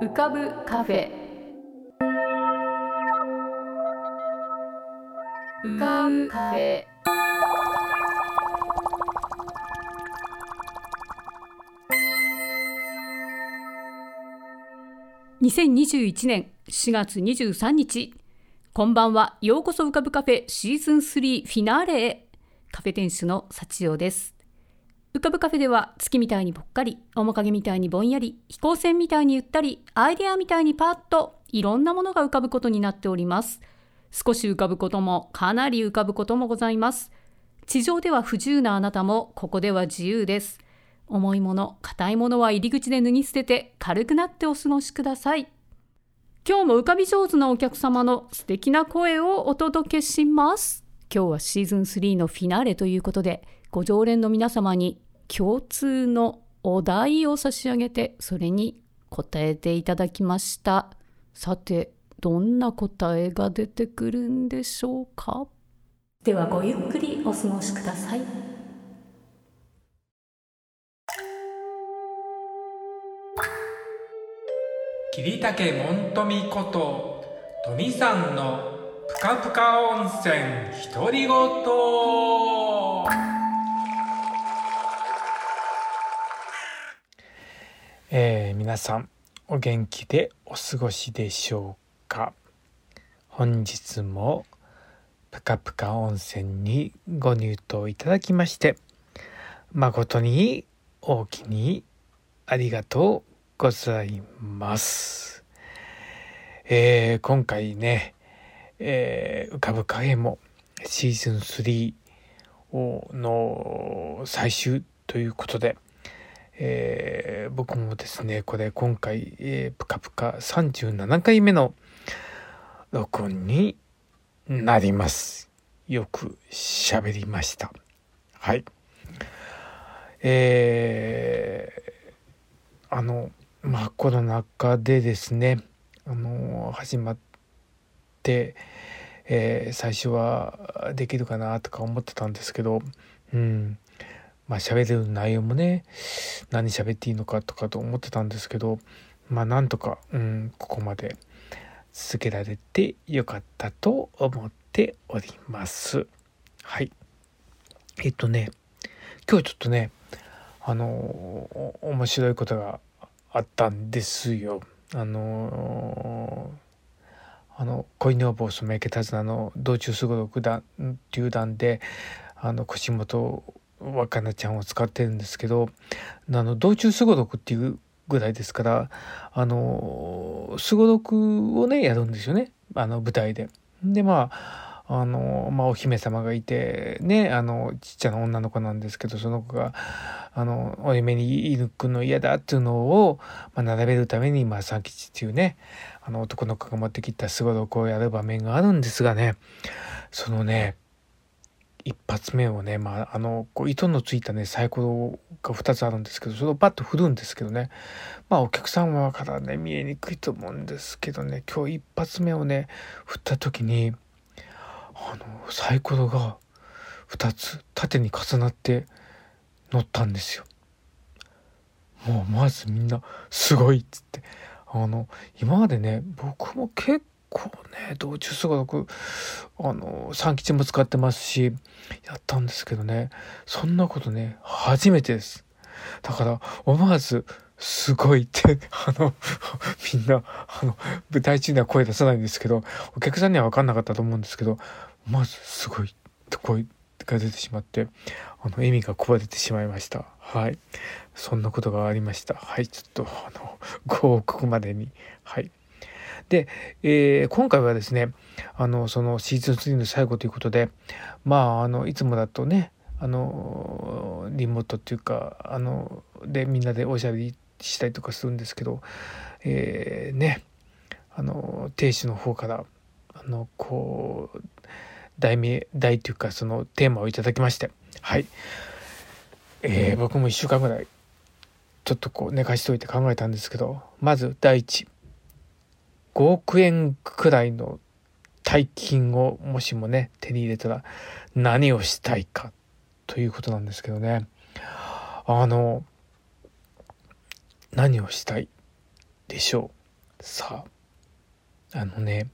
浮かぶカフェ。浮かぶカフェ。2021年4月23日。こんばんは。ようこそ浮かぶカフェシーズン3フィナーレへ。カフェ店主の幸代です。浮かぶカフェでは月みたいにぽっかり面影みたいにぼんやり飛行船みたいにゆったりアイデアみたいにパッといろんなものが浮かぶことになっております少し浮かぶこともかなり浮かぶこともございます地上では不自由なあなたもここでは自由です重いもの、硬いものは入り口で脱ぎ捨てて軽くなってお過ごしください。今日も浮かび上手なお客様の素敵な声をお届けします。今日はシーズン3のフィナーレということで、ご常連の皆様に共通のお題を差し上げて、それに答えていただきました。さて、どんな答えが出てくるんでしょうか？ではごゆっくりお過ごしください。桐竹門富こと富さんのぷかぷか温泉独り言えー、皆さんお元気でお過ごしでしょうか？本日もぷかぷか温泉にご入湯いただきまして誠に大きにありがとうございます。えー、今回ね、えー、浮かぶ影もシーズン3の最終ということで、えー、僕もですね、これ今回、え、ぷかぷか37回目の録音になります。よく喋りました。はい。えー、あの、まあコロナ禍でですねあの始まって、えー、最初はできるかなとか思ってたんですけどうんまあ喋れる内容もね何喋っていいのかとかと思ってたんですけどまあなんとか、うん、ここまで続けられてよかったと思っております。はい。えっとね今日ちょっとねあの面白いことがあったんですよ。あの、あの恋女房そめけたずなの道中すごろく団っていう団であの腰元若菜ちゃんを使ってるんですけどあの道中すごろくっていうぐらいですからあのすごろくをねやるんですよねあの舞台で。でまああの、まあ、お姫様がいて、ね、あの、ちっちゃな女の子なんですけど、その子が、あの、お嫁にいるくの嫌だっていうのを、まあ、並べるために、まあ、三吉っていうね、あの、男の子が持ってきたすごろくをやる場面があるんですがね、そのね、一発目をね、まあ、あの、こう糸のついたね、サイコロが2つあるんですけど、それをバッと振るんですけどね、まあ、お客様からね、見えにくいと思うんですけどね、今日一発目をね、振った時に、あのサイコロが2つ縦に重なって乗ったんですよ。もうまずみんなすごいっつって。あの今までね僕も結構ね道中すごくあの三吉も使ってますしやったんですけどね。そんなことね初めてです。だから思わずすごいって あの みんなあの舞台中には声出さないんですけどお客さんには分かんなかったと思うんですけどまずすごいって声が出てしまってあの笑みがこぼれてしまいました。はい。そんなことがありました。はい。ちょっとあのご報告までに。はい。で、えー、今回はですねあのそのシーズン3の最後ということでまああのいつもだとねあのリモートっていうかあのでみんなでおしゃべりしたりとかするんですけど、えー、ねあの亭主の方からあのこう題名題というかそのテーマをいただきましてはい、えー、僕も1週間ぐらいちょっとこう寝かしといて考えたんですけどまず第一。5億円くらいの大金をもしもね手に入れたら何をしたいかということなんですけどね。あの何をしたいでしょう？さああのね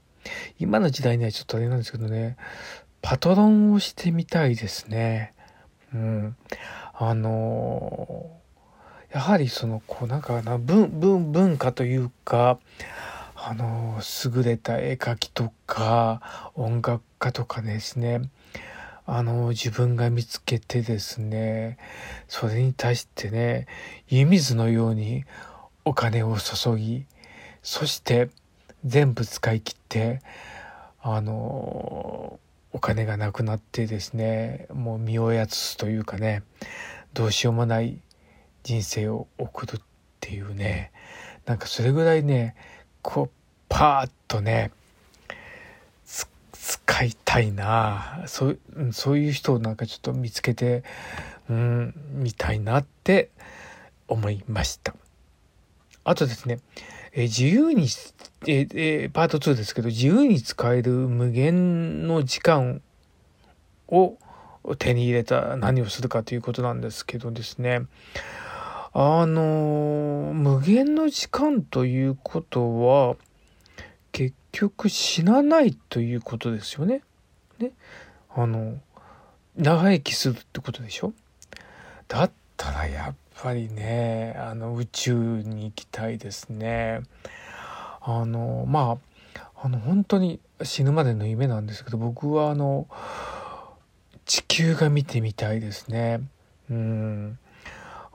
今の時代にはちょっとあれなんですけどねパトロンをしてみたいですね。うん。あのやはりそのこうなんかな文文文化というかあの優れた絵描きとか音楽家とかですね。あの自分が見つけてですねそれに対してね湯水のようにお金を注ぎそして全部使い切ってあのお金がなくなってですねもう身をやつすというかねどうしようもない人生を送るっていうね。なんかそれぐらいねこうパーッとね使いたいな。そうそういう人をなんかちょっと見つけてうんみたいなって思いました。あとですねえ自由にええパート2ですけど自由に使える無限の時間を手に入れた何をするかということなんですけどですねあの無限の時間ということは結局死なないということですよね。ねあの長生きするってことでしょ？だったらやっぱりねあの宇宙に行きたいですね。あのまああの本当に死ぬまでの夢なんですけど僕はあの地球が見てみたいですね。うん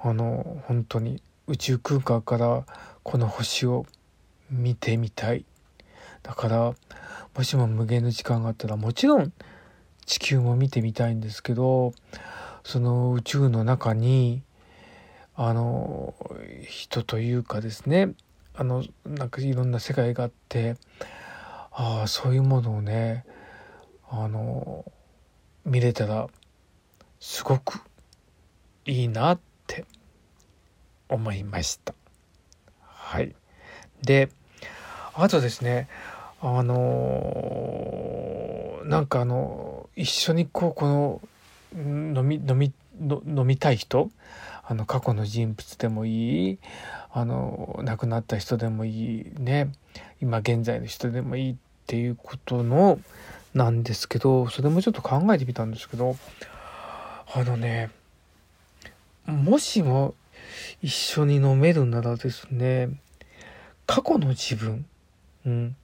あの本当に宇宙空間からこの星を見てみたい。だからもしも無限の時間があったらもちろん地球も見てみたいんですけどその宇宙の中にあの人というかですねあのなんかいろんな世界があってああそういうものをねあの見れたらすごくいいなって思いました。はい。であとですねあのなんかあの一緒にこうこの飲み飲み飲みたい人あの過去の人物でもいいあの亡くなった人でもいいね今現在の人でもいいっていうことのなんですけどそれもちょっと考えてみたんですけどあのねもしも一緒に飲めるならですね過去の自分、うん、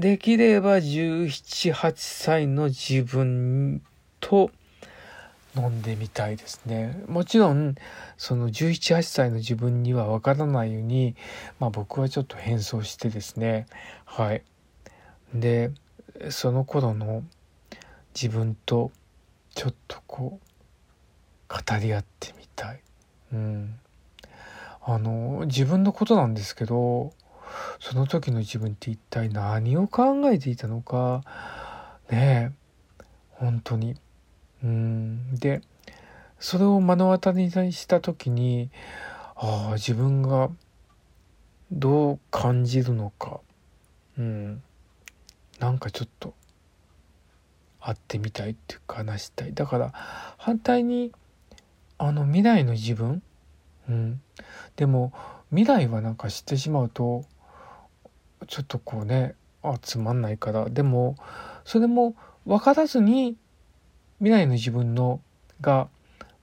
できれば17、8歳の自分と飲んでみたいですね。もちろん、その17、8歳の自分にはわからないように、まあ僕はちょっと変装してですね、はい。で、その頃の自分とちょっとこう、語り合ってみたい。うん。あの、自分のことなんですけど、その時の自分って一体何を考えていたのかねえ本当に。うん。でそれを目の当たりにした時にああ自分がどう感じるのか。うん。なんかちょっと会ってみたいっていうか話したい。だから反対にあの未来の自分？うん。でも未来はなんか知ってしまうとちょっとこうねあつまんないから。でもそれも分からずに未来の自分のが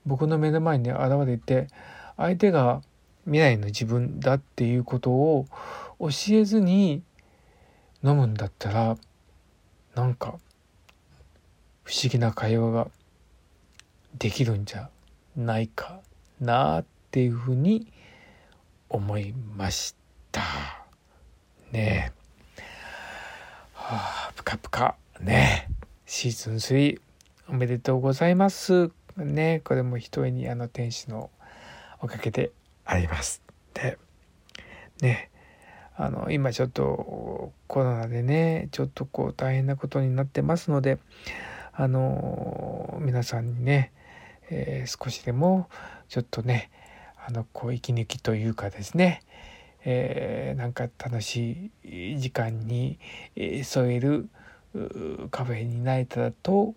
僕の目の前に現れて相手が未来の自分だっていうことを教えずに飲むんだったらなんか不思議な会話ができるんじゃ。ないかなっていうふうに思いました。ねえ。はあ、ぷかぷか。ねシーズン3おめでとうございます。ねこれもひとえにあの天使のおかげであります。で、ねあの今ちょっとコロナでねちょっとこう大変なことになってますのであの皆さんにね、えー、少しでもちょっとねあのこう息抜きというかですねえー、なんか楽しい時間に添えるカフェになれたらと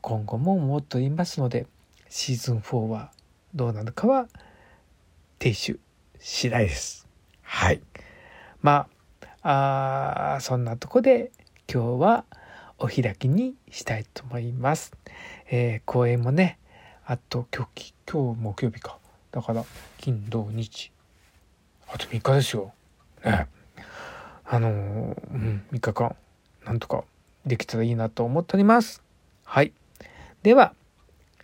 今後も思っておりますのでシーズン4はどうなのかは亭主次第です。はい。まああそんなとこで今日はお開きにしたいと思います。えー、公演もねあと今日今日木曜日かだから金土日あと3日ですよ。ねあのー、うん3日間なんとかできたらいいなと思っております。はい。では、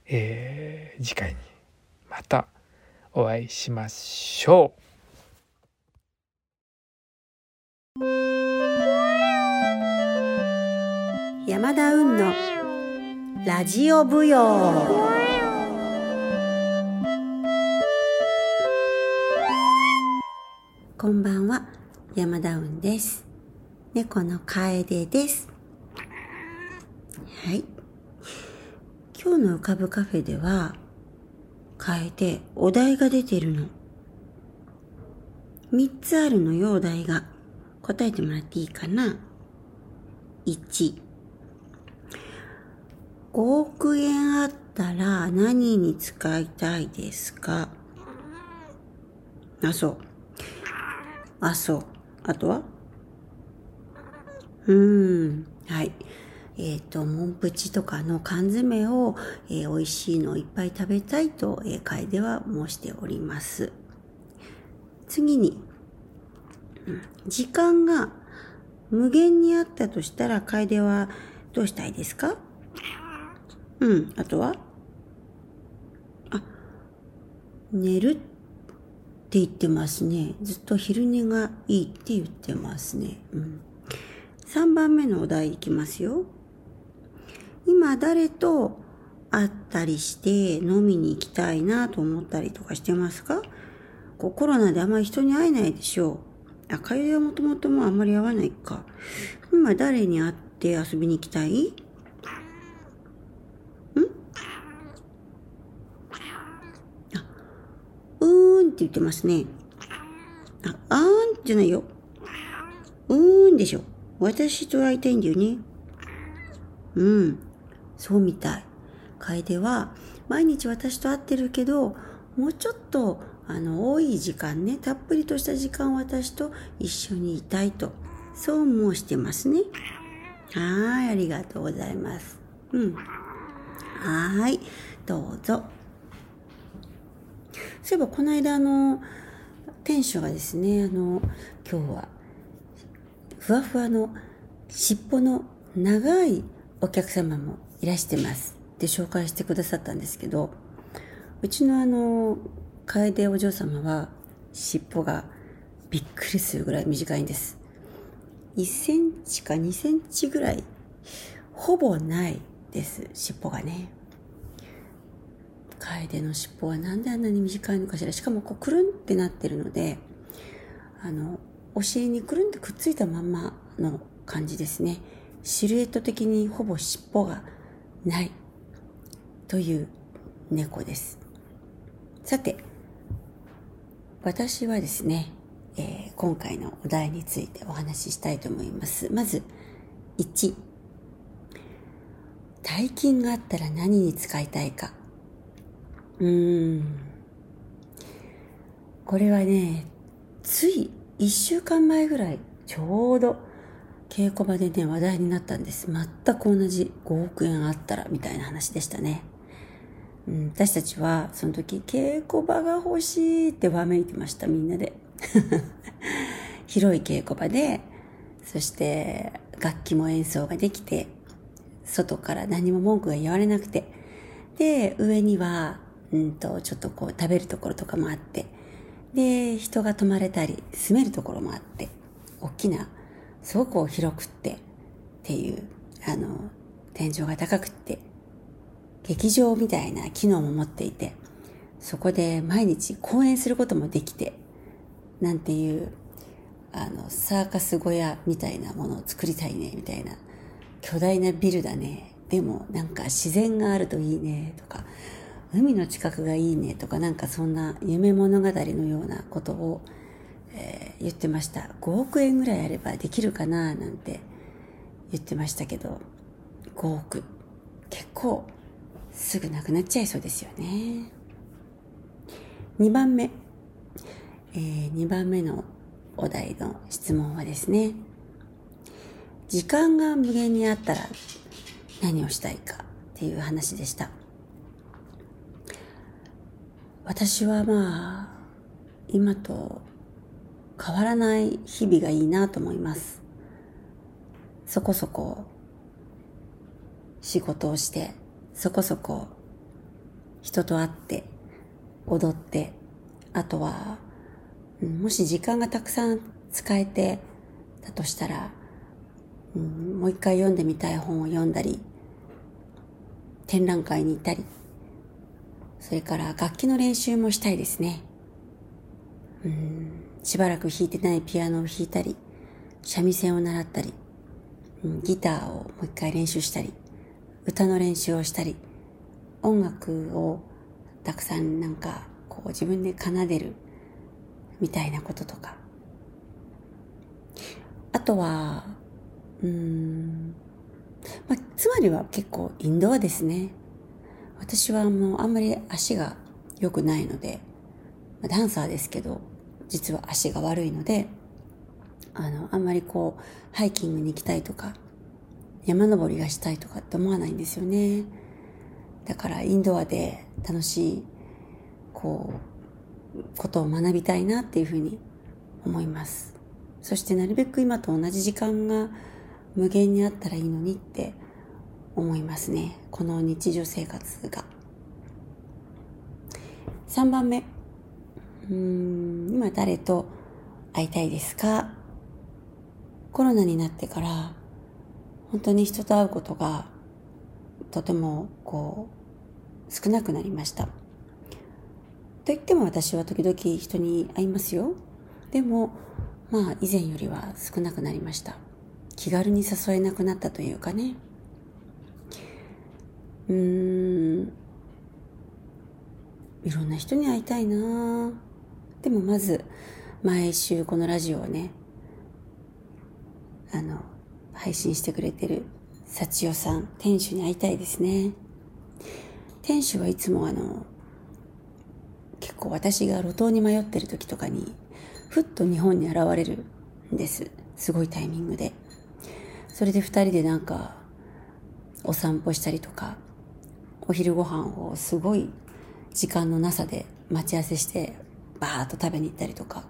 えー、次回にまたお会いしましょう。山田運のラジオ舞踊こんばんは。山田運です。猫の楓です。はい。今日の浮かぶカフェでは楓お題が出てるの。3つあるのよお題が。答えてもらっていいかな？1 5億円あったら何に使いたいですか？あ、そう。あ、そう。あとは？うーん。はい。えっ、ー、と、モンプチとかの缶詰を、えー、美味しいのをいっぱい食べたいと、えー、楓は申しております。次に、時間が無限にあったとしたら、楓はどうしたいですか？うん。あとは？あ、寝るって言ってますね。ずっと昼寝がいいって言ってますね。うん。3番目のお題いきますよ。今誰と会ったりして飲みに行きたいなと思ったりとかしてますか？こうコロナであまり人に会えないでしょう。あ、会話はもともともあんまり会わないか。今誰に会って遊びに行きたい？って言ってますね。あ、あーんじゃないよ。うーんでしょ。私と会いたいんだよね。うん。そうみたい。楓は、毎日私と会ってるけど、もうちょっと、あの、多い時間ね、たっぷりとした時間私と一緒にいたいと、そう申してますね。はい、ありがとうございます。うん。はい、どうぞ。そういえばこの間あの店主がですねあの今日はふわふわの尻尾の長いお客様もいらしてます。って紹介してくださったんですけどうちのあの楓お嬢様は尻尾がびっくりするぐらい短いんです。1センチか2センチぐらいほぼないです尻尾がね。楓の尻尾はなんであんなに短いのかしら。しかもこうくるんってなってるのであのお尻にくるんってくっついたまんまの感じですね。シルエット的にほぼ尻尾がないという猫です。さて私はですね、えー、今回のお題についてお話ししたいと思います。まず1大金があったら何に使いたいか。うん。これはねつい1週間前ぐらいちょうど稽古場でね話題になったんです。全く同じ5億円あったらみたいな話でしたね、うん、私たちはその時稽古場が欲しいってわめいてました。みんなで。広い稽古場でそして楽器も演奏ができて外から何も文句が言われなくて。で上にはうんと、ちょっとこう食べるところとかもあって、で、人が泊まれたり、住めるところもあって、大きな、すごく広くってっていう、あの、天井が高くって、劇場みたいな機能も持っていて、そこで毎日公演することもできて、なんていう、あの、サーカス小屋みたいなものを作りたいね、みたいな。巨大なビルだね。でもなんか自然があるといいね、とか。海の近くがいいねとかなんかそんな夢物語のようなことを、えー、言ってました。5億円ぐらいあればできるかななんて言ってましたけど5億。結構すぐなくなっちゃいそうですよね。2番目、えー、2番目のお題の質問はですね、時間が無限にあったら何をしたいかっていう話でした。私はまあ、今と変わらない日々がいいなと思います。そこそこ仕事をして、そこそこ人と会って踊ってあとはもし時間がたくさん使えてだとしたら、うん、もう一回読んでみたい本を読んだり展覧会に行ったりそれから楽器の練習もしたいですね。うん。しばらく弾いてないピアノを弾いたり三味線を習ったり、うん、ギターをもう一回練習したり歌の練習をしたり音楽をたくさんなんかこう自分で奏でるみたいなこととか。あとはうん、まあ、つまりは結構インドアですね。私はもうあんまり足が良くないので、ダンサーですけど実は足が悪いのであのあんまりこうハイキングに行きたいとか山登りがしたいとかって思わないんですよね。だからインドアで楽しい、こう、ことを学びたいなっていうふうに思います。そしてなるべく今と同じ時間が無限にあったらいいのにって思いますね。この日常生活が。3番目。うん、今誰と会いたいですか？コロナになってから本当に人と会うことがとてもこう少なくなりました。と言っても私は時々人に会いますよ。でもまあ以前よりは少なくなりました。気軽に誘えなくなったというかね。うーん。いろんな人に会いたいなでもまず毎週このラジオをね、あの、配信してくれてる幸代さん、店主に会いたいですね。店主はいつもあの、結構私が路頭に迷ってる時とかに、ふっと日本に現れるんです。すごいタイミングで。それで二人でなんか、お散歩したりとか、お昼ご飯をすごい時間のなさで待ち合わせして、バーッと食べに行ったりとか、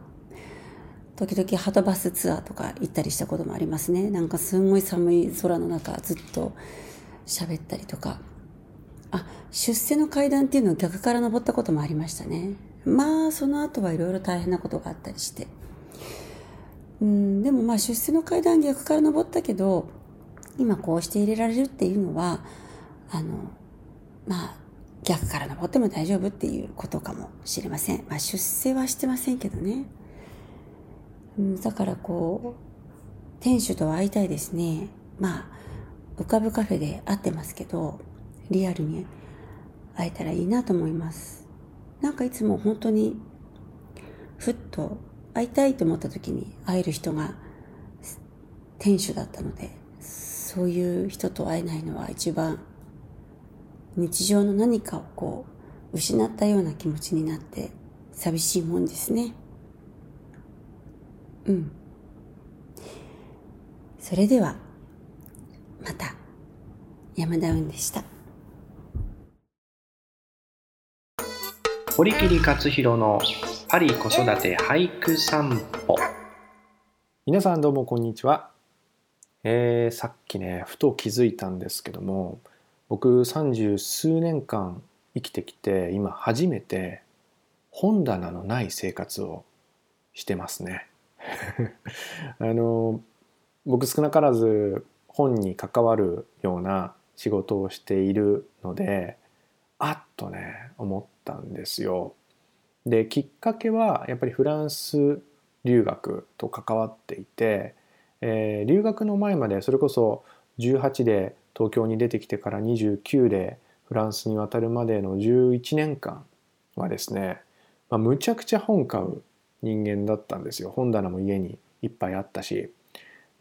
時々ハトバスツアーとか行ったりしたこともありますね。なんかすんごい寒い空の中ずっと喋ったりとか。あ、出世の階段っていうのを逆から登ったこともありましたね。まあ、その後はいろいろ大変なことがあったりして。うん、でもまあ出世の階段逆から登ったけど、今こうして入れられるっていうのは、あの、まあ、逆から登っても大丈夫っていうことかもしれません。まあ出世はしてませんけどね。うん、だからこう、店主と会いたいですね。まあ、浮かぶカフェで会ってますけど、リアルに会えたらいいなと思います。なんかいつも本当に、ふっと会いたいと思った時に会える人が店主だったので、そういう人と会えないのは一番日常の何かをこう失ったような気持ちになって寂しいもんですね。うん。それでは、また、山田運でした。堀切克弘のパリ子育て俳句散歩。皆さんどうもこんにちは。えー、さっきね、ふと気づいたんですけども、僕三十数年間生きてきて、今初めて本棚のない生活をしてますね。あの僕少なからず本に関わるような仕事をしているのであっとね思ったんですよ。できっかけはやっぱりフランス留学と関わっていて、えー、留学の前までそれこそ18で東京に出てきてから29でフランスに渡るまでの11年間はですね、まあ、むちゃくちゃ本買う人間だったんですよ。本棚も家にいっぱいあったし。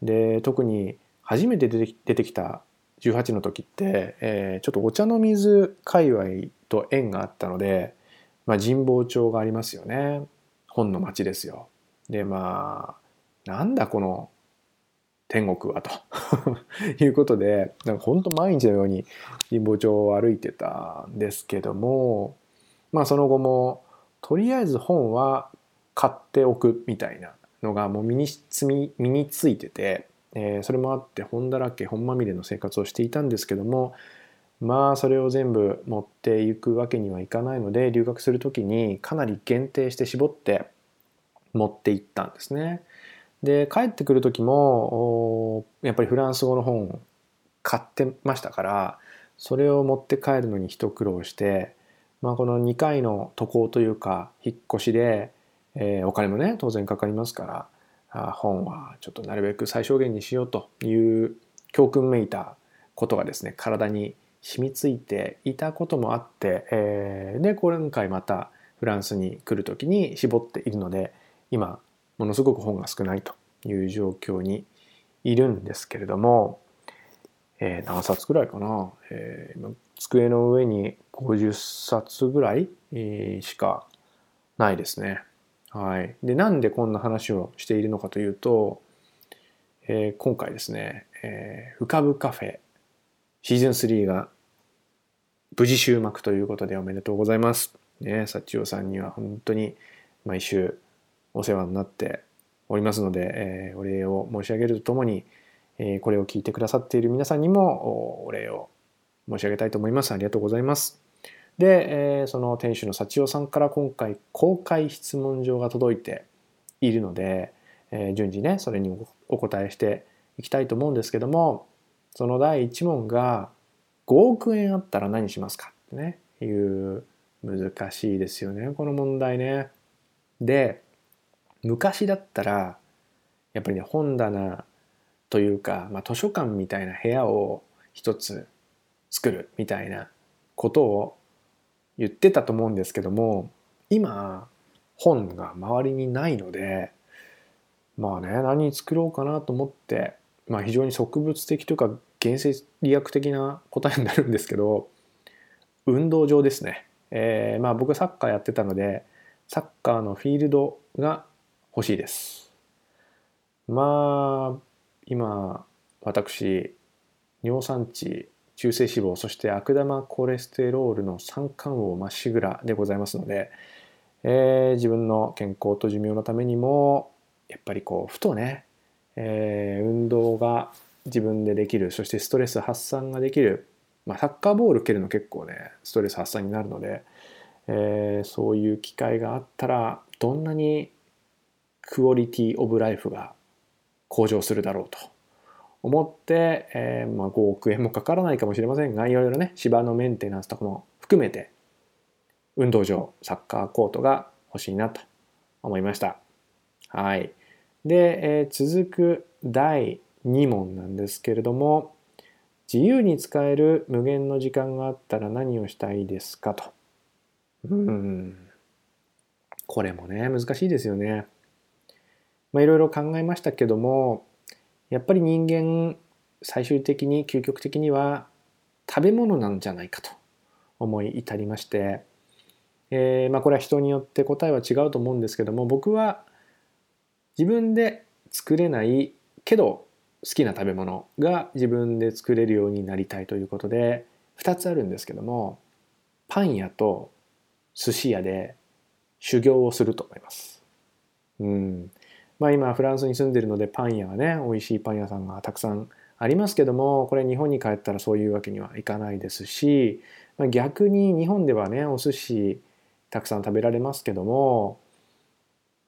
で特に初めて出てきた18の時って、えー、ちょっとお茶の水界隈と縁があったので、まあ、神保町がありますよね。本の街ですよ。でまあなんだこの天国はと いうことでなんか本当毎日のように神保町を歩いてたんですけどもまあその後もとりあえず本は買っておくみたいなのがもう身につ身についてて、えーそれもあって本だらけ本まみれの生活をしていたんですけどもまあそれを全部持っていくわけにはいかないので留学する時にかなり限定して絞って持っていったんですね。で帰ってくる時もやっぱりフランス語の本買ってましたからそれを持って帰るのに一苦労して、まあ、この2回の渡航というか引っ越しで、えーお金もね当然かかりますから本はちょっとなるべく最小限にしようという教訓めいたことがですね体に染みついていたこともあって、えーで今回またフランスに来る時に絞っているので今ものすごく本が少ないという状況にいるんですけれども、えー何冊ぐらいかな、えー机の上に50冊ぐらい、しかないですね。はい、でなんでこんな話をしているのかというと、えー今回ですね、えー浮かぶカフェシーズン3が無事終幕ということでおめでとうございます。ね、幸代さんには本当に毎週お世話になっておりますので、えーお礼を申し上げるとともに、えーこれを聞いてくださっている皆さんにもお礼を申し上げたいと思います。ありがとうございます。で、えーその店主の幸代さんから今回公開質問状が届いているので、えー順次ねそれにお答えしていきたいと思うんですけどもその第1問が5億円あったら何しますか？ってねいう難しいですよねこの問題ね。で昔だったらやっぱりね本棚というか、まあ、図書館みたいな部屋を一つ作るみたいなことを言ってたと思うんですけども今本が周りにないのでまあね何作ろうかなと思って、まあ、非常に植物的というか原生理学的な答えになるんですけど運動場ですね、えーまあ僕サッカーやってたのでサッカーのフィールドが欲しいです。まあ今私尿酸値中性脂肪そして悪玉コレステロールの三冠王まっしぐらでございますので、えー自分の健康と寿命のためにもやっぱりこうふとね、えー運動が自分でできるそしてストレス発散ができる、まあ、サッカーボール蹴るの結構ねストレス発散になるので、えーそういう機会があったらどんなにクオリティオブライフが向上するだろうと思って、えーまあ、5億円もかからないかもしれませんがいろいろね芝のメンテナンスとかも含めて運動場サッカーコートが欲しいなと思いました。はい、で、えー続く第2問なんですけれども自由に使える無限の時間があったら何をしたいですかと。うんこれもね難しいですよね。まあ、いろいろ考えましたけどもやっぱり人間最終的に究極的には食べ物なんじゃないかと思い至りまして、えーまあ、これは人によって答えは違うと思うんですけども僕は自分で作れないけど好きな食べ物が自分で作れるようになりたいということで2つあるんですけどもパン屋と寿司屋で修行をすると思います。うんまあ、今フランスに住んでるのでパン屋はね美味しいパン屋さんがたくさんありますけどもこれ日本に帰ったらそういうわけにはいかないですし、まあ、逆に日本ではねお寿司たくさん食べられますけども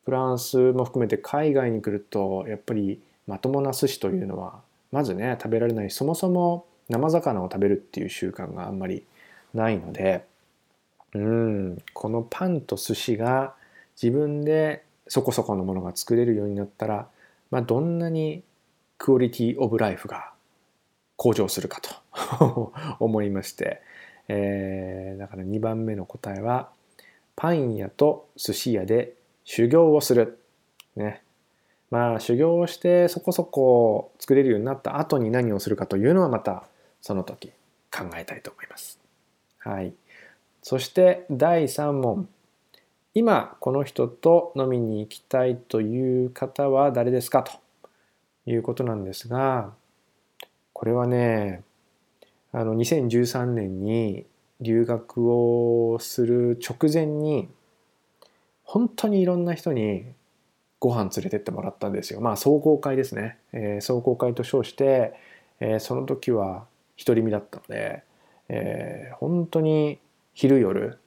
フランスも含めて海外に来るとやっぱりまともな寿司というのはまずね食べられない。そもそも生魚を食べるっていう習慣があんまりないのでうんこのパンと寿司が自分でそこそこのものが作れるようになったら、まあ、どんなにクオリティオブライフが向上するかと 思いまして、えーだから2番目の答えはパン屋と寿司屋で修行をする。ね。まあ修行をしてそこそこ作れるようになった後に何をするかというのはまたその時考えたいと思います。はい。そして第3問。今この人と飲みに行きたいという方は誰ですか？ということなんですがこれはねあの2013年に留学をする直前に本当にいろんな人にご飯連れてってもらったんですよ。まあ壮行会ですね。えー、壮行会と称して、えー、その時は独り身だったので、えー、本当に昼夜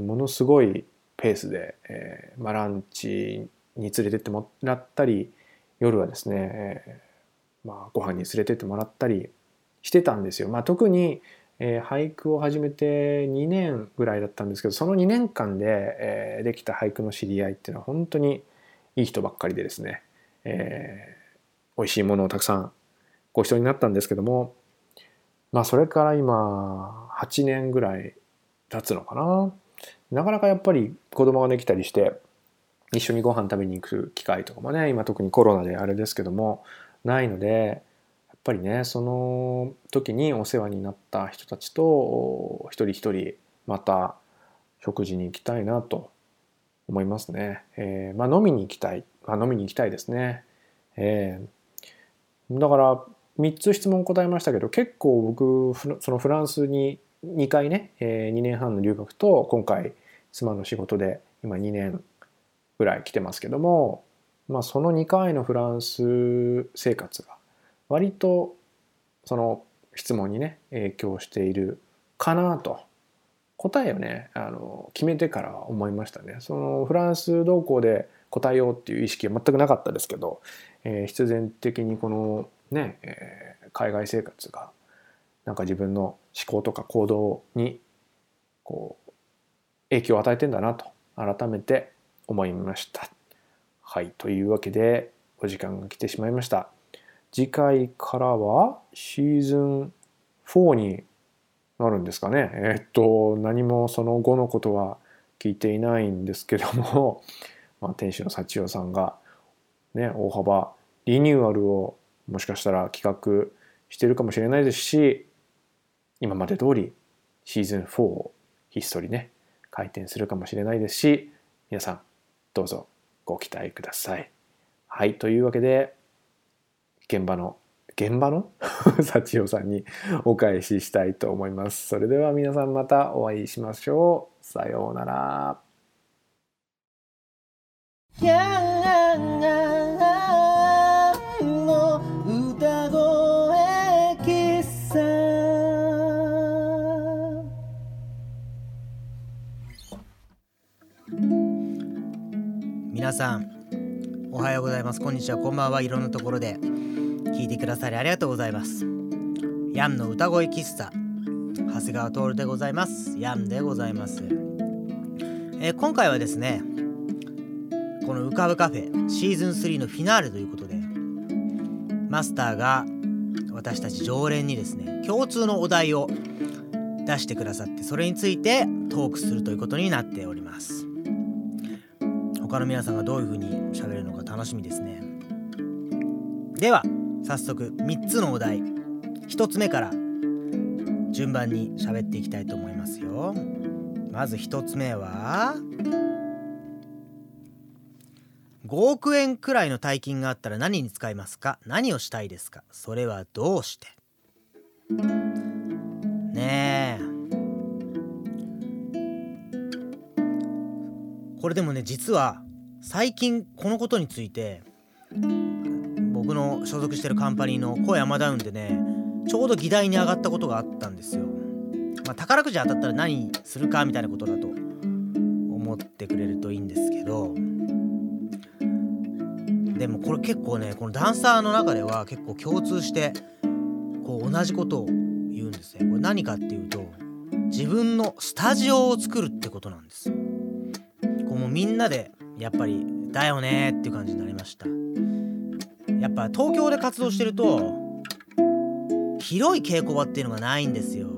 ものすごいペースで、えーまあ、ランチに連れてってもらったり夜はですね、えーまあ、ご飯に連れてってもらったりしてたんですよ。まあ、特に、えー、俳句を始めて2年ぐらいだったんですけどその2年間で、えー、できた俳句の知り合いっていうのは本当にいい人ばっかりでですね、えー、美味しいものをたくさんご一緒になったんですけどもまあそれから今8年ぐらい経つのかななかなかやっぱり子供ができたりして一緒にご飯食べに行く機会とかもね今特にコロナであれですけどもないのでやっぱりねその時にお世話になった人たちと一人一人また食事に行きたいなと思いますね。えー、まあ飲みに行きたい。まあ飲みに行きたいですね。えー、だから3つ質問答えましたけど結構僕そのフランスに2回ね、えー、2年半の留学と今回妻の仕事で今2年ぐらい来てますけども、まあ、その2回のフランス生活が割とその質問にね影響しているかなと答えをねあの決めてから思いましたね。そのフランス同行で答えようっていう意識は全くなかったですけど、えー、必然的にこのね、えー、海外生活がなんか自分の思考とか行動にこう影響を与えてんだなと改めて思いました。はい、というわけでお時間が来てしまいました。次回からはシーズン4になるんですかね。え、っと何もその後のことは聞いていないんですけども、まあ、店主の幸代さんがね大幅リニューアルをもしかしたら企画してるかもしれないですし今まで通りシーズン4をひっそりね開店するかもしれないですし皆さんどうぞご期待ください。はいというわけで現場の現場の？幸代さんにお返ししたいと思います。それでは皆さんまたお会いしましょう。さようなら。さんおはようございます。こんにちは。こんばんは。いろんなところで聞いてくださりありがとうございます。ヤンの歌声喫茶長谷川徹でございます。ヤンでございます、えー、今回はですねこの浮かぶカフェシーズン3のフィナーレということでマスターが私たち常連にですね共通のお題を出してくださってそれについてトークするということになっております。他の皆さんがどういう風に喋るのか楽しみですね。では早速3つのお題。1つ目から順番に喋っていきたいと思いますよ。まず1つ目は5億円くらいの大金があったら何に使いますか？何をしたいですか？それはどうして？ねえ。これでもね実は最近このことについて僕の所属してるカンパニーの小山ダウンでねちょうど議題に上がったことがあったんですよ。まあ、宝くじ当たったら何するかみたいなことだと思ってくれるといいんですけどでもこれ結構ねこのダンサーの中では結構共通してこう同じことを言うんですね。これ何かっていうと自分のスタジオを作るってことなんです。こうもうみんなでやっぱりだよねっていう感じになりました。やっぱ東京で活動してると広い稽古場っていうのがないんですよ。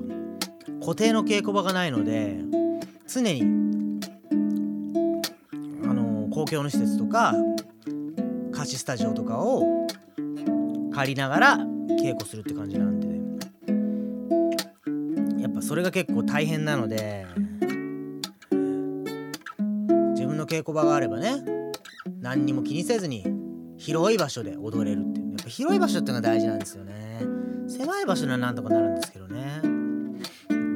固定の稽古場がないので常にあの公共の施設とか貸しスタジオとかを借りながら稽古するって感じなんで、やっぱそれが結構大変なので稽古場があればね何にも気にせずに広い場所で踊れるっていう。やっぱ広い場所っていうのが大事なんですよね。狭い場所ならなんとかなるんですけどね。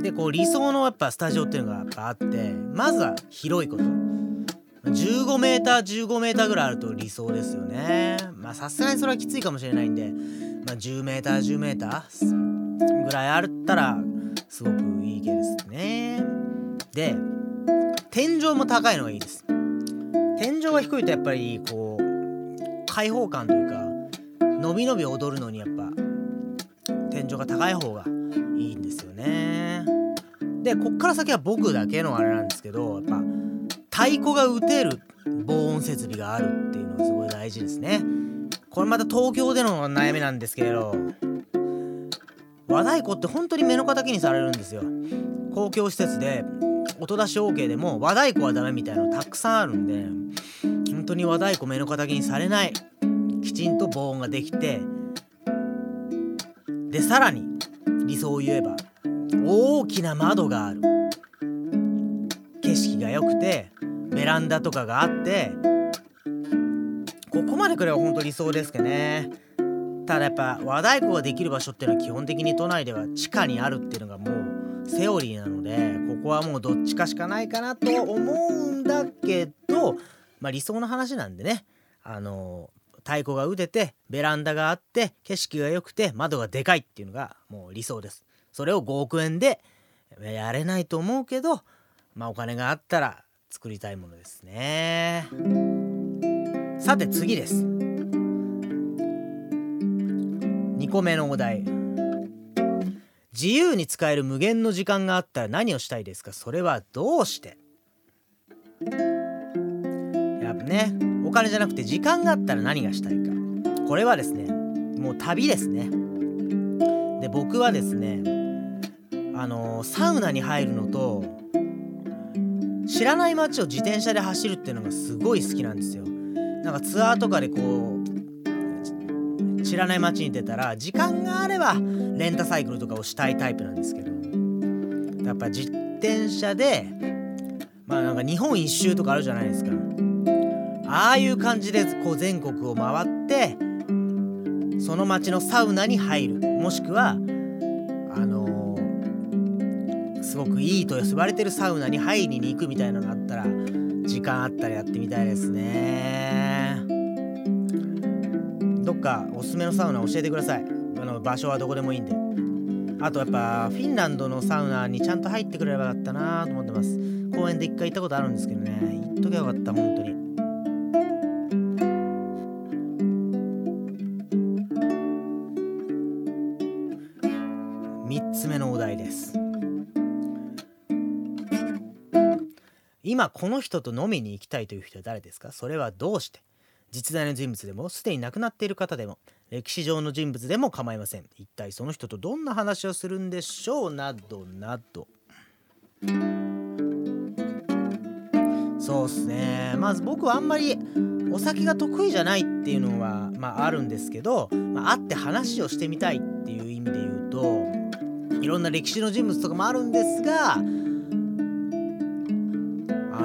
でこう理想のやっぱスタジオっていうのがやっぱあってまずは広いこと。15メーター15メーターぐらいあると理想ですよね。まあさすがにそれはきついかもしれないんで、まあ、10メーター10メーターぐらいあったらすごくいい系ですね。で天井も高いのがいいです。天井が低いとやっぱりこう開放感というか伸び伸び踊るのにやっぱ天井が高い方がいいんですよね。でこっから先は僕だけのあれなんですけどやっぱ太鼓が打てる防音設備があるっていうのがすごい大事ですね。これまた東京での悩みなんですけれど和太鼓って本当に目の敵にされるんですよ。公共施設で音出し OK でも和太鼓はダメみたいなのたくさんあるんで本当に和太鼓目の敵にされない。きちんと防音ができてでさらに理想を言えば大きな窓がある。景色が良くてベランダとかがあってここまでくれば本当理想ですけどね。ただやっぱ和太鼓ができる場所っていうのは基本的に都内では地下にあるっていうのがもうセオリーなのでここはもうどっちかしかないかなと思うんだけどまあ理想の話なんでね。あの太鼓が打ててベランダがあって景色が良くて窓がでかいっていうのがもう理想です。それを5億円でやれないと思うけどまあお金があったら作りたいものですね。さて次です。2個目のお題。自由に使える無限の時間があったら何をしたいですか？それはどうして？やっぱねお金じゃなくて時間があったら何がしたいか。これはですねもう旅ですね。で僕はですねあのサウナに入るのと知らない街を自転車で走るっていうのがすごい好きなんですよ。なんかツアーとかでこう知らない街に出たら時間があればレンタサイクルとかをしたいタイプなんですけど。やっぱ自転車でまあなんか日本一周とかあるじゃないですか。ああいう感じでこう全国を回ってその街のサウナに入る。もしくはあのーすごくいいと呼ばれてるサウナに入りに行くみたいなのがあったら時間あったらやってみたいですね。かおすすめのサウナ教えてください。あの場所はどこでもいいんで。あとやっぱフィンランドのサウナにちゃんと入ってくれればよかったなと思ってます。公園で一回行ったことあるんですけどね。行っときゃよかった本当に。3つ目のお題です。今この人と飲みに行きたいという人は誰ですか？それはどうして？実在の人物でもすでに亡くなっている方でも歴史上の人物でも構いません。一体その人とどんな話をするんでしょうなどなど。そうっすね。まず僕はあんまりお酒が得意じゃないっていうのはまああるんですけど、まあ、会って話をしてみたいっていう意味で言うといろんな歴史の人物とかもあるんですがあ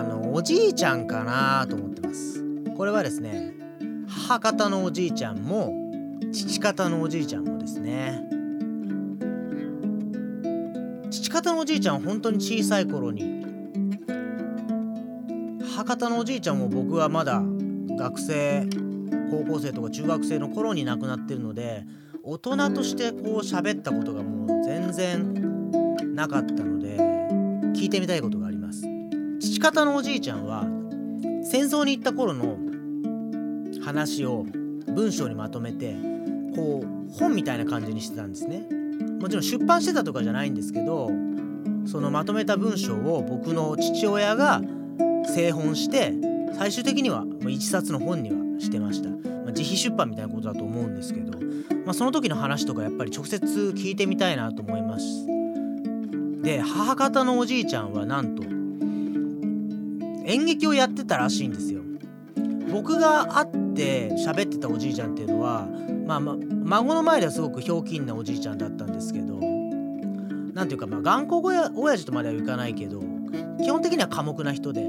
のおじいちゃんかなと思ってます。これはですね母方のおじいちゃんも父方のおじいちゃんもですね。父方のおじいちゃん本当に小さい頃に母方のおじいちゃんも僕はまだ学生高校生とか中学生の頃に亡くなってるので大人としてこう喋ったことがもう全然なかったので聞いてみたいことがあります。父方のおじいちゃんは戦争に行った頃の話を文章にまとめてこう本みたいな感じにしてたんですね。もちろん出版してたとかじゃないんですけどそのまとめた文章を僕の父親が製本して最終的には一冊の本にはしてました、まあ、自費出版みたいなことだと思うんですけど、まあ、その時の話とかやっぱり直接聞いてみたいなと思います。で母方のおじいちゃんはなんと演劇をやってたらしいんですよ。僕が会って喋ってたおじいちゃんっていうのはまあま孫の前ではすごくひょうきんなおじいちゃんだったんですけどなんていうかまあ頑固親親父とまではいかないけど基本的には寡黙な人で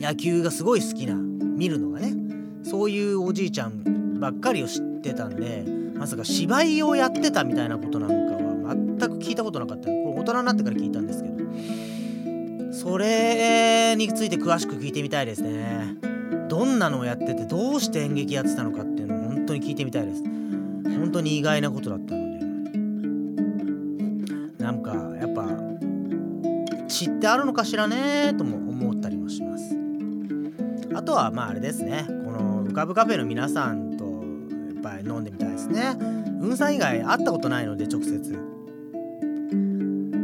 野球がすごい好きな見るのがねそういうおじいちゃんばっかりを知ってたんでまさか芝居をやってたみたいなことなんかは全く聞いたことなかった。これ大人になってから聞いたんですけどそれについて詳しく聞いてみたいですね。どんなのをやっててどうして演劇やってたのかっていうのを本当に聞いてみたいです。本当に意外なことだったので。なんかやっぱ知ってあるのかしらねとも思ったりもします。あとはまああれですね。この浮かぶカフェの皆さんとやっぱり飲んでみたいですね。うんさん以外会ったことないので直接。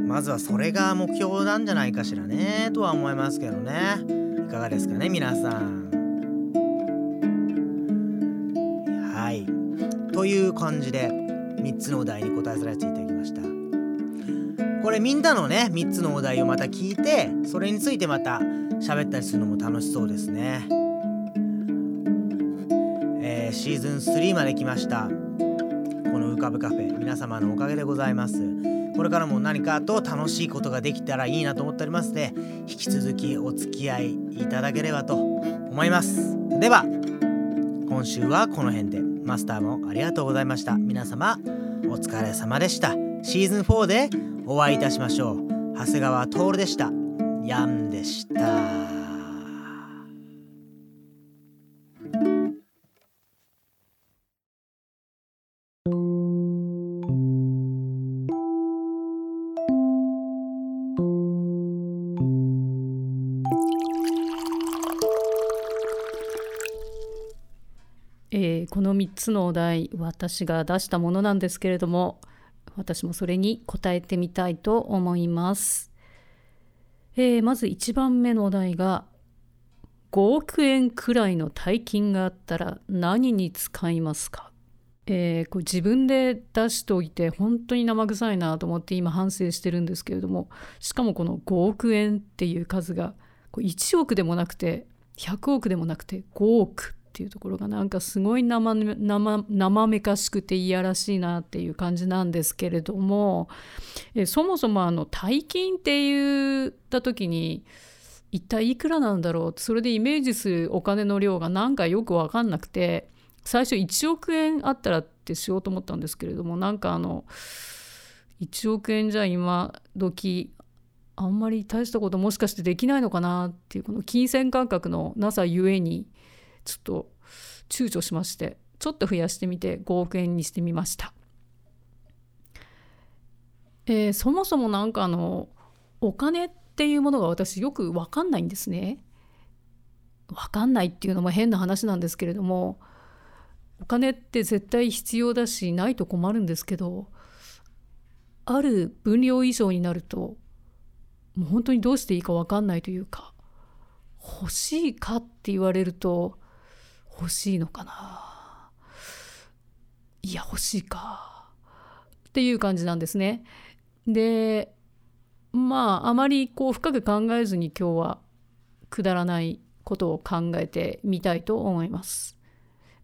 まずはそれが目標なんじゃないかしらねとは思いますけどね。いかがですかね皆さん。という感じで3つのお題に答えさせていただきました。これみんなのね3つのお題をまた聞いてそれについてまた喋ったりするのも楽しそうですね。えーシーズン3まで来ました。この浮かぶカフェ皆様のおかげでございます。これからも何かと楽しいことができたらいいなと思っておりますので引き続きお付き合いいただければと思います。では今週はこの辺で。マスターもありがとうございました。皆様お疲れ様でした。シーズン4でお会いいたしましょう。長谷川徹でした。ヤンでした。つのお題私が出したものなんですけれども私もそれに答えてみたいと思います、えーまず1番目のお題が5億円くらいの大金があったら何に使いますか？えーこれ自分で出しておいて本当に生臭いなと思って今反省してるんですけれどもしかもこの5億円っていう数がこう1億でもなくて100億でもなくて5億。っていうところがなんかすごい生め生めかしくていやらしいなっていう感じなんですけれどもえそもそもあの大金って言った時に一体いくらなんだろう？それでイメージするお金の量がなんかよく分かんなくて最初1億円あったらってしようと思ったんですけれどもなんかあの1億円じゃ今時あんまり大したこともしかしてできないのかなっていうこの金銭感覚のなさゆえにちょっと躊躇しましてちょっと増やしてみて5億円にしてみました。えーそもそもなんかあのお金っていうものが私よく分かんないんですね。分かんないっていうのも変な話なんですけれどもお金って絶対必要だしないと困るんですけどある分量以上になるともう本当にどうしていいか分かんないというか欲しいかって言われると欲しいのかな？いや欲しいかっていう感じなんですね。でまああまりこう深く考えずに今日はくだらないことを考えてみたいと思います。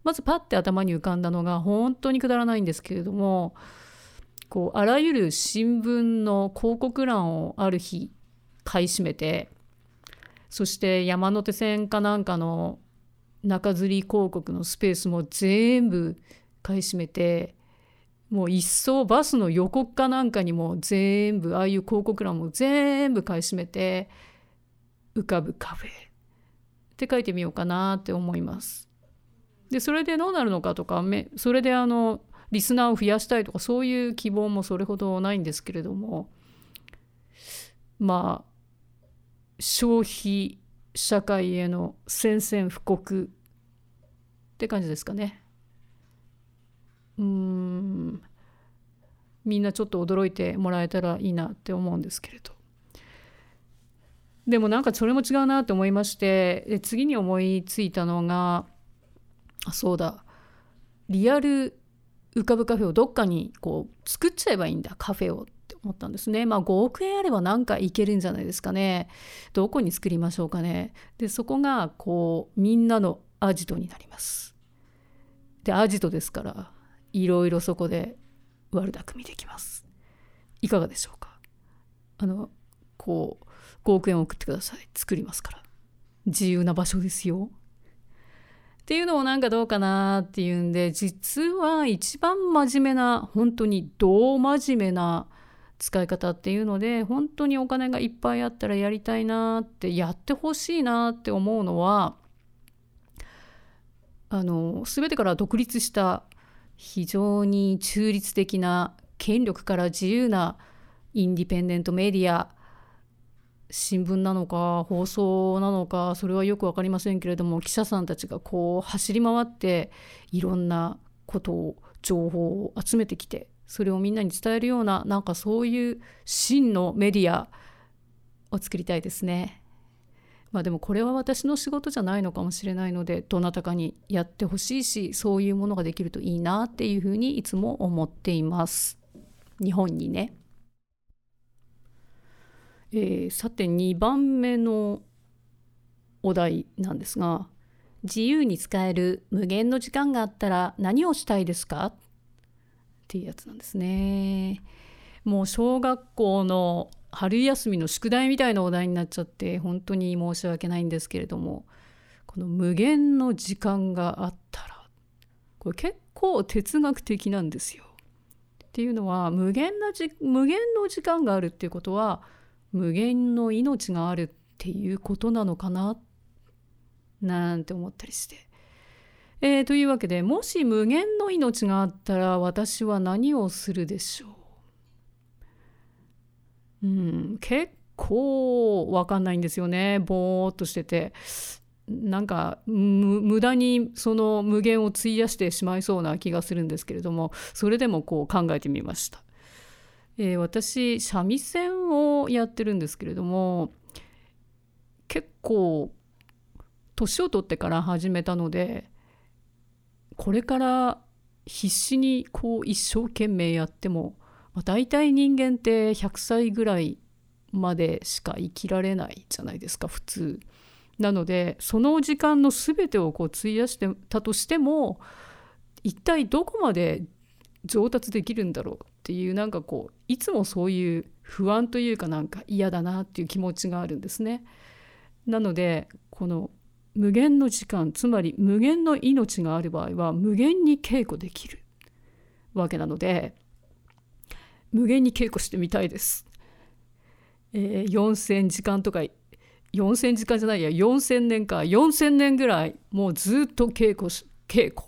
まずパッて頭に浮かんだのが本当にくだらないんですけれどもこうあらゆる新聞の広告欄をある日買い占めてそして山手線かなんかの中吊り広告のスペースも全部買い占めてもう一層バスの予告かなんかにも全部ああいう広告欄も全部買い占めて浮かぶカフェって書いてみようかなって思います。でそれでどうなるのかとかそれであのリスナーを増やしたいとかそういう希望もそれほどないんですけれどもまあ消費社会への宣戦布告って感じですかね。うーん。みんなちょっと驚いてもらえたらいいなって思うんですけれど。でもなんかそれも違うなって思いまして次に思いついたのがあそうだ。リアル浮かぶカフェをどっかにこう作っちゃえばいいんだカフェを。って思ったんですね。まあ5億円あればなんかいけるんじゃないですかね。どこに作りましょうかね。でそこがこうみんなのアジトになります。でアジトですからいろいろそこで悪巧みできます。いかがでしょうか。あのこう5億円送ってください。作りますから。自由な場所ですよ。っていうのもなんかどうかなっていうんで実は一番真面目な本当にど真面目な使い方っていうので本当にお金がいっぱいあったらやりたいなってやってほしいなって思うのはあの全てから独立した非常に中立的な権力から自由なインディペンデントメディア新聞なのか放送なのかそれはよく分かりませんけれども記者さんたちがこう走り回っていろんなことを情報を集めてきてそれをみんなに伝えるようななんかそういう真のメディアを作りたいですね。まあでもこれは私の仕事じゃないのかもしれないのでどなたかにやってほしいしそういうものができるといいなっていうふうにいつも思っています。日本にね。えー、さて2番目のお題なんですが自由に使える無限の時間があったら何をしたいですか？っていうやつなんですね。もう小学校の春休みの宿題みたいなお題になっちゃって本当に申し訳ないんですけれどもこの無限の時間があったらこれ結構哲学的なんですよ。っていうのは無限なじ無限の時間があるっていうことは無限の命があるっていうことなのかななんて思ったりして。えー、というわけでもし無限の命があったら私は何をするでしょう、うん、結構わかんないんですよね。ぼーっとしてて。なんか無駄にその無限を費やしてしまいそうな気がするんですけれどもそれでもこう考えてみました。えー、私三味線をやってるんですけれども結構年を取ってから始めたのでこれから必死にこう一生懸命やっても、まあ、大体人間って100歳ぐらいまでしか生きられないじゃないですか普通。なのでその時間の全てをこう費やしてたとしても一体どこまで上達できるんだろうっていうなんかこういつもそういう不安というかなんか嫌だなっていう気持ちがあるんですね。なのでこの無限の時間つまり無限の命がある場合は無限に稽古できるわけなので無限に稽古してみたいです。えー、4,000時間とか4,000時間じゃないや4,000年か4,000年ぐらいもうずっと稽古し稽古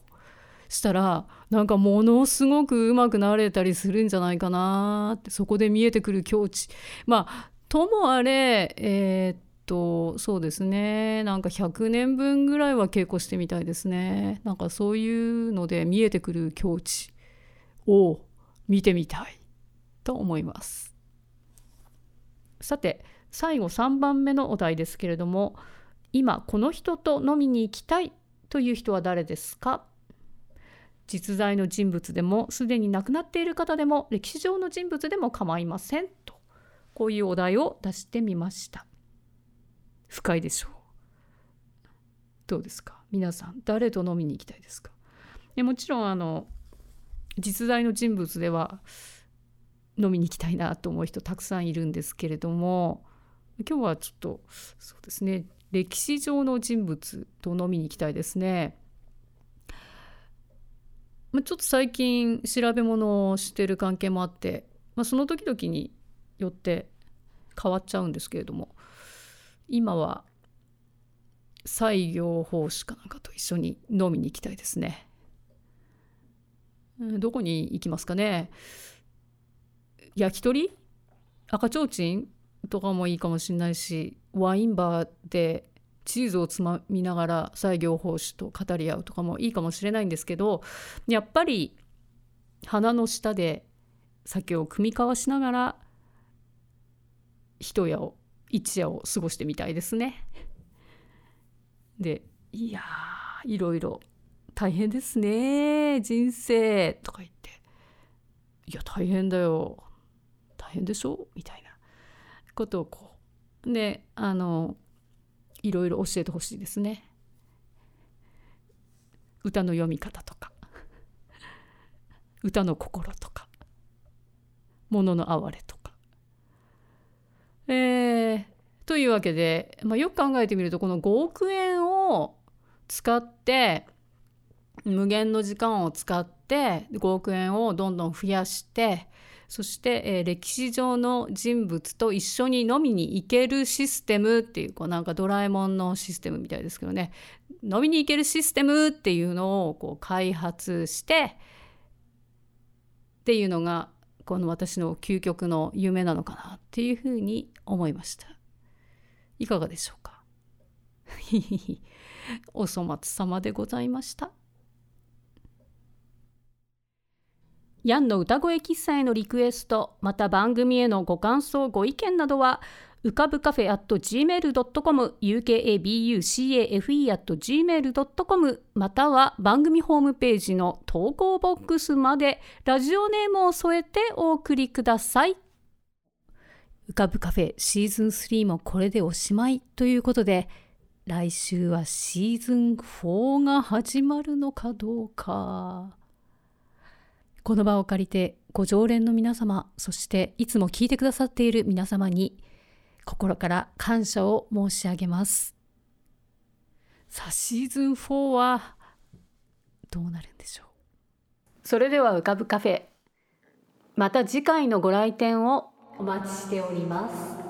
したらなんかものすごく上手くなれたりするんじゃないかなってそこで見えてくる境地まあともあれえー、っとそうですね。なんか100年分ぐらいは稽古してみたいですね。なんかそういうので見えてくる境地を見てみたいと思います。さて最後3番目のお題ですけれども今この人と飲みに行きたいという人は誰ですか？実在の人物でもすでに亡くなっている方でも歴史上の人物でも構いませんとこういうお題を出してみました。深いでしょう。どうですか？皆さん誰と飲みに行きたいですか？もちろんあの実在の人物では飲みに行きたいなと思う人たくさんいるんですけれども今日はちょっとそうですね歴史上の人物と飲みに行きたいですね。まあ、ちょっと最近調べ物をしてる関係もあって、まあ、その時々によって変わっちゃうんですけれども今は西行法師かなんかと一緒に飲みに行きたいですね。どこに行きますかね焼き鳥？赤ちょうちんとかもいいかもしれないしワインバーでチーズをつまみながら西行法師と語り合うとかもいいかもしれないんですけどやっぱり鼻の下で酒を酌み交わしながら一夜を一夜を過ごしてみたいですね。でいやいろいろ大変ですね人生とか言っていや大変だよ大変でしょ？みたいなことをこうであのいろいろ教えてほしいですね。歌の読み方とか歌の心とか物の哀れとか。えー、というわけで、まあ、よく考えてみるとこの5億円を使って無限の時間を使って5億円をどんどん増やしてそして、えー、歴史上の人物と一緒に飲みに行けるシステムっていうこうなんかドラえもんのシステムみたいですけどね。飲みに行けるシステムっていうのをこう開発してっていうのがこの私の究極の夢なのかなっていうふうに思いました。いかがでしょうか？お粗末様でございました。ヤンの歌声喫茶へのリクエストまた番組へのご感想ご意見などは浮かぶカフェ at gmail.com ukabucafe at gmail.com または番組ホームページの投稿ボックスまでラジオネームを添えてお送りください。浮かぶカフェシーズン3もこれでおしまいということで来週はシーズン4が始まるのかどうか。この場を借りてご常連の皆様そしていつも聞いてくださっている皆様に心から感謝を申し上げます。さあ、シーズン4はどうなるんでしょう？それでは浮かぶカフェ。また次回のご来店をお待ちしております。